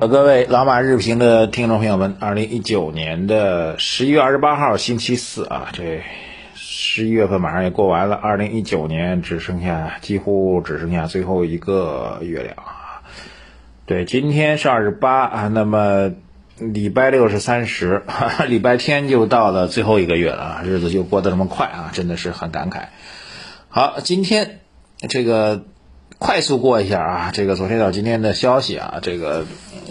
各位老马日评的听众朋友们，二零一九年的十一月二十八号星期四啊，这十一月份马上也过完了，二零一九年只剩下几乎只剩下最后一个月了啊。对，今天是二十八啊，那么礼拜六是三十，礼拜天就到了最后一个月了啊，日子就过得这么快啊，真的是很感慨。好，今天这个。快速过一下啊，这个昨天到今天的消息啊，这个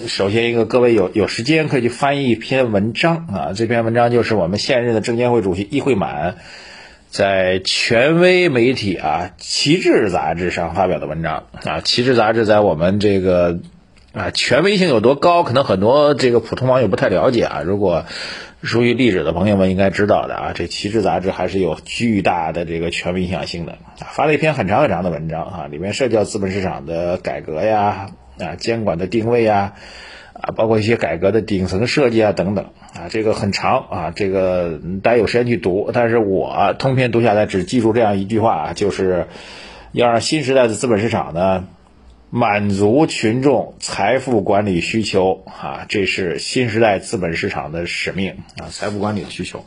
首先一个，各位有有时间可以去翻译一篇文章啊，这篇文章就是我们现任的证监会主席易会满在权威媒体啊《旗帜》杂志上发表的文章啊，《旗帜》杂志在我们这个啊权威性有多高，可能很多这个普通网友不太了解啊，如果。熟悉历史的朋友们应该知道的啊，这《旗帜》杂志还是有巨大的这个权威影响性的。发了一篇很长很长的文章啊，里面涉及到资本市场的改革呀，啊监管的定位呀，啊包括一些改革的顶层设计啊等等啊，这个很长啊，这个大家有时间去读。但是我通篇读下来只记住这样一句话啊，就是要让新时代的资本市场呢。满足群众财富管理需求啊，这是新时代资本市场的使命啊，财富管理的需求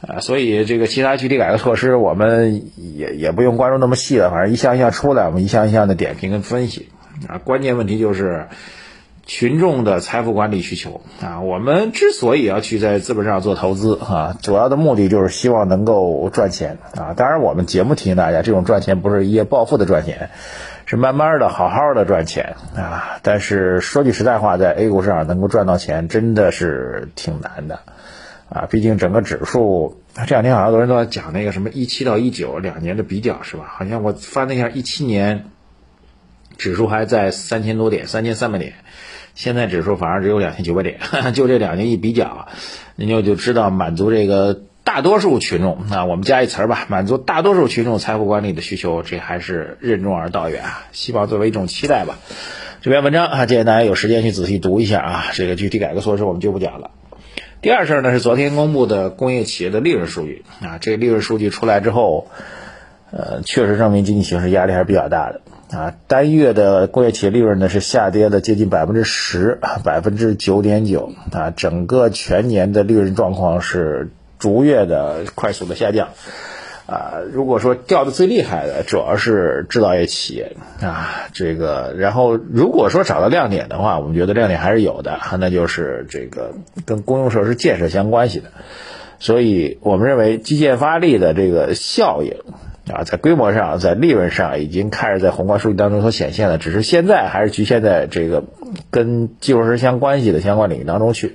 啊，所以这个其他具体改革措施，我们也也不用关注那么细了，反正一项一项出来，我们一项一项的点评跟分析啊。关键问题就是群众的财富管理需求啊。我们之所以要去在资本上做投资啊，主要的目的就是希望能够赚钱啊。当然，我们节目提醒大家，这种赚钱不是一夜暴富的赚钱。是慢慢的好好的赚钱啊，但是说句实在话，在 A 股市场能够赚到钱真的是挺难的啊，毕竟整个指数这两天好像多人都在讲那个什么一七到一九两年的比较是吧？好像我翻了一下一七年指数还在三千多点，三千三百点，现在指数反而只有两千九百点，就这两年一比较，您就就知道满足这个。大多数群众啊，我们加一词儿吧，满足大多数群众财富管理的需求，这还是任重而道远啊。希望作为一种期待吧。这篇文章啊，建议大家有时间去仔细读一下啊。这个具体改革措施我们就不讲了。第二事儿呢是昨天公布的工业企业的利润数据啊，这个利润数据出来之后，呃，确实证明经济形势压力还是比较大的啊。单月的工业企业利润呢是下跌了接近百分之十，百分之九点九啊。整个全年的利润状况是。逐月的快速的下降，啊，如果说掉的最厉害的，主要是制造业企业。啊，这个，然后如果说找到亮点的话，我们觉得亮点还是有的，那就是这个跟公用设施建设相关系的，所以我们认为基建发力的这个效应啊，在规模上，在利润上已经开始在宏观数据当中所显现了，只是现在还是局限在这个跟基础设施相关系的相关领域当中去，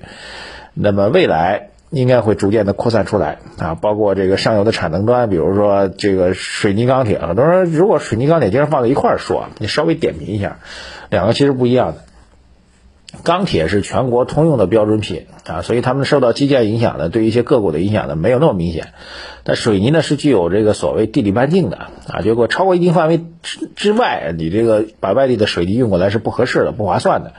那么未来。应该会逐渐的扩散出来啊，包括这个上游的产能端，比如说这个水泥钢铁很多人如果水泥钢铁经常放在一块儿说，你稍微点评一下，两个其实不一样的。钢铁是全国通用的标准品啊，所以他们受到基建影响的，对一些个股的影响呢没有那么明显。但水泥呢是具有这个所谓地理半径的啊，结果超过一定范围之之外，你这个把外地的水泥运过来是不合适的、不划算的。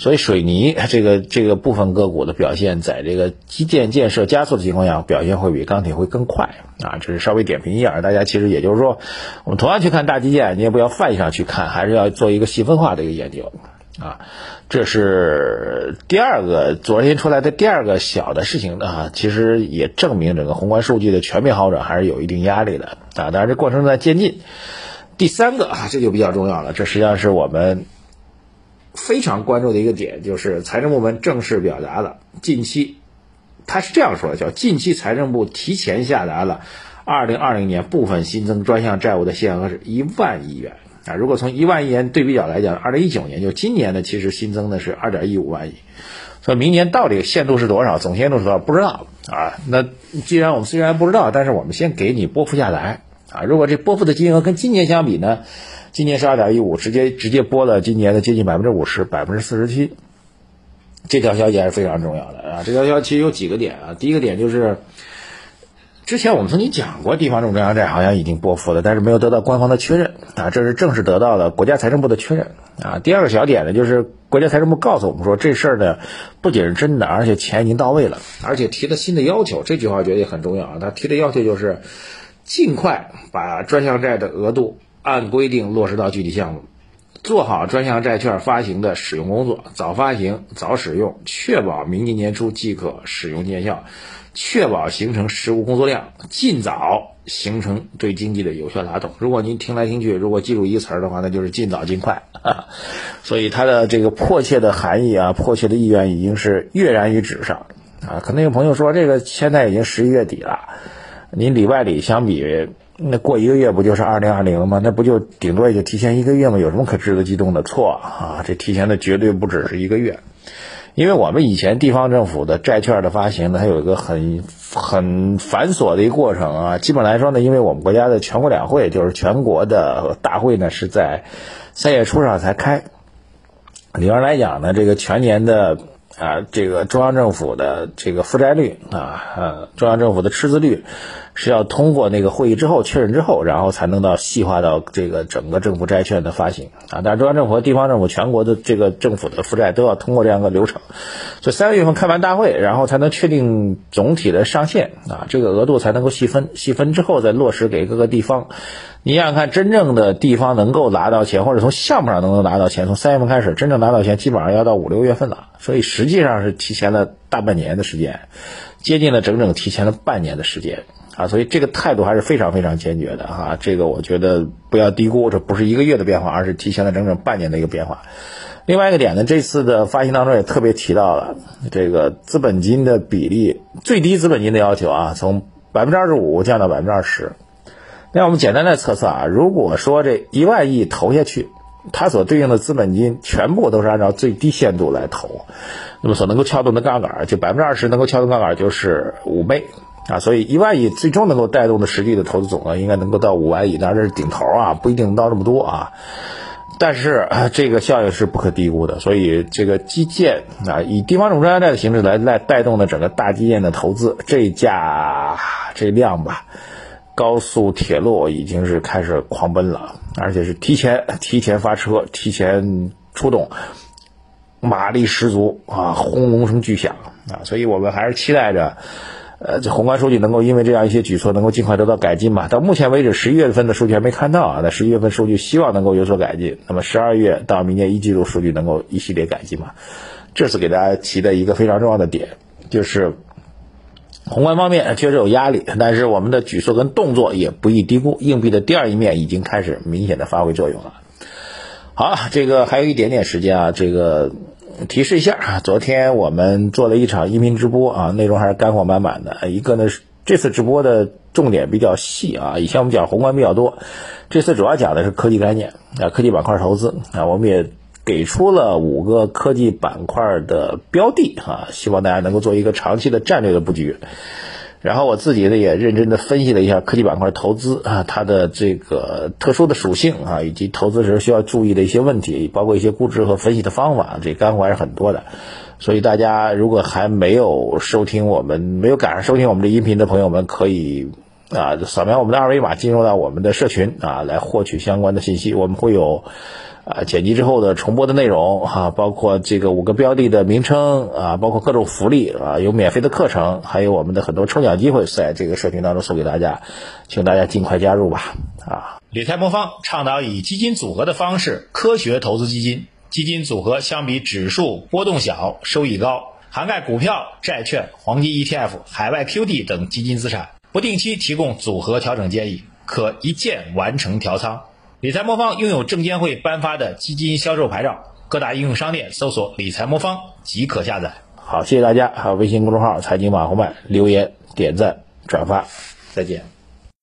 所以水泥这个这个部分个股的表现，在这个基建建设加速的情况下，表现会比钢铁会更快啊。这是稍微点评一下，大家其实也就是说，我们同样去看大基建，你也不要泛上去看，还是要做一个细分化的一个研究啊。这是第二个昨天出来的第二个小的事情啊，其实也证明整个宏观数据的全面好转还是有一定压力的啊。当然这过程在渐进。第三个啊，这就比较重要了，这实际上是我们。非常关注的一个点就是财政部门正式表达了近期，他是这样说的，叫近期财政部提前下达了二零二零年部分新增专项债务的限额是一万亿元啊。如果从一万亿元对比角来讲，二零一九年就今年呢，其实新增的是二点一五万亿，所以明年到底限度是多少，总限度是多少不知道啊。那既然我们虽然不知道，但是我们先给你拨付下来啊。如果这拨付的金额跟今年相比呢？今年是二点一五，直接直接拨了今年的接近百分之五十，百分之四十七。这条消息还是非常重要的啊！这条消息其实有几个点啊。第一个点就是，之前我们曾经讲过，地方这种专项债好像已经拨付了，但是没有得到官方的确认啊。这是正式得到了国家财政部的确认啊。第二个小点呢，就是国家财政部告诉我们说，这事儿呢不仅是真的，而且钱已经到位了，而且提了新的要求。这句话我觉得也很重要啊。他提的要求就是尽快把专项债的额度。按规定落实到具体项目，做好专项债券发行的使用工作，早发行早使用，确保明年年初即可使用见效，确保形成实物工作量，尽早形成对经济的有效拉动。如果您听来听去，如果记住一个词儿的话，那就是尽早尽快。所以它的这个迫切的含义啊，迫切的意愿已经是跃然于纸上啊。可能有朋友说，这个现在已经十一月底了，您里外里相比。那过一个月不就是二零二零了吗？那不就顶多也就提前一个月吗？有什么可值得激动的？错啊！这提前的绝对不只是一个月，因为我们以前地方政府的债券的发行呢，它有一个很很繁琐的一个过程啊。基本来说呢，因为我们国家的全国两会，就是全国的大会呢，是在三月初上才开。理论来讲呢，这个全年的啊，这个中央政府的这个负债率啊，呃，中央政府的赤字率。是要通过那个会议之后确认之后，然后才能到细化到这个整个政府债券的发行啊。但是中央政府和地方政府全国的这个政府的负债都要通过这样的流程，所以三月份开完大会，然后才能确定总体的上限啊，这个额度才能够细分，细分之后再落实给各个地方。你想想看，真正的地方能够拿到钱，或者从项目上能够拿到钱，从三月份开始真正拿到钱，基本上要到五六月份了，所以实际上是提前了大半年的时间，接近了整整提前了半年的时间。啊，所以这个态度还是非常非常坚决的哈，这个我觉得不要低估，这不是一个月的变化，而是提前了整整半年的一个变化。另外一个点呢，这次的发行当中也特别提到了这个资本金的比例，最低资本金的要求啊，从百分之二十五降到百分之二十。那我们简单的测测啊，如果说这一万亿投下去，它所对应的资本金全部都是按照最低限度来投，那么所能够撬动的杠杆就百分之二十能够撬动杠杆就是五倍。啊，所以一万亿最终能够带动的实际的投资总额应该能够到五万亿，当然这是顶头啊，不一定能到这么多啊。但是这个效应是不可低估的，所以这个基建啊，以地方政府专项债的形式来来带动的整个大基建的投资，这价这量吧，高速铁路已经是开始狂奔了，而且是提前 提前发车，提前出动，马力十足啊，轰隆声巨响啊，所以我们还是期待着。呃，这宏观数据能够因为这样一些举措能够尽快得到改进嘛？到目前为止，十一月份的数据还没看到啊。那十一月份数据希望能够有所改进。那么十二月到明年一季度数据能够一系列改进嘛？这是给大家提的一个非常重要的点，就是宏观方面确实有压力，但是我们的举措跟动作也不易低估。硬币的第二一面已经开始明显的发挥作用了。好，这个还有一点点时间啊，这个。提示一下啊，昨天我们做了一场音频直播啊，内容还是干货满满的。一个呢是这次直播的重点比较细啊，以前我们讲宏观比较多，这次主要讲的是科技概念啊，科技板块投资啊，我们也给出了五个科技板块的标的啊，希望大家能够做一个长期的战略的布局。然后我自己呢也认真的分析了一下科技板块投资啊，它的这个特殊的属性啊，以及投资时需要注意的一些问题，包括一些估值和分析的方法，这干货还是很多的。所以大家如果还没有收听我们，没有赶上收听我们这音频的朋友们，可以啊扫描我们的二维码进入到我们的社群啊，来获取相关的信息。我们会有。啊，剪辑之后的重播的内容哈，包括这个五个标的的名称啊，包括各种福利啊，有免费的课程，还有我们的很多抽奖机会，在这个社群当中送给大家，请大家尽快加入吧。啊，理财魔方倡导以基金组合的方式科学投资基金，基金组合相比指数波动小，收益高，涵盖股票、债券、黄金 ETF、海外 QD 等基金资产，不定期提供组合调整建议，可一键完成调仓。理财魔方拥有证监会颁发的基金销售牌照，各大应用商店搜索“理财魔方”即可下载。好，谢谢大家。还有微信公众号“财经网红们”，留言、点赞、转发，再见。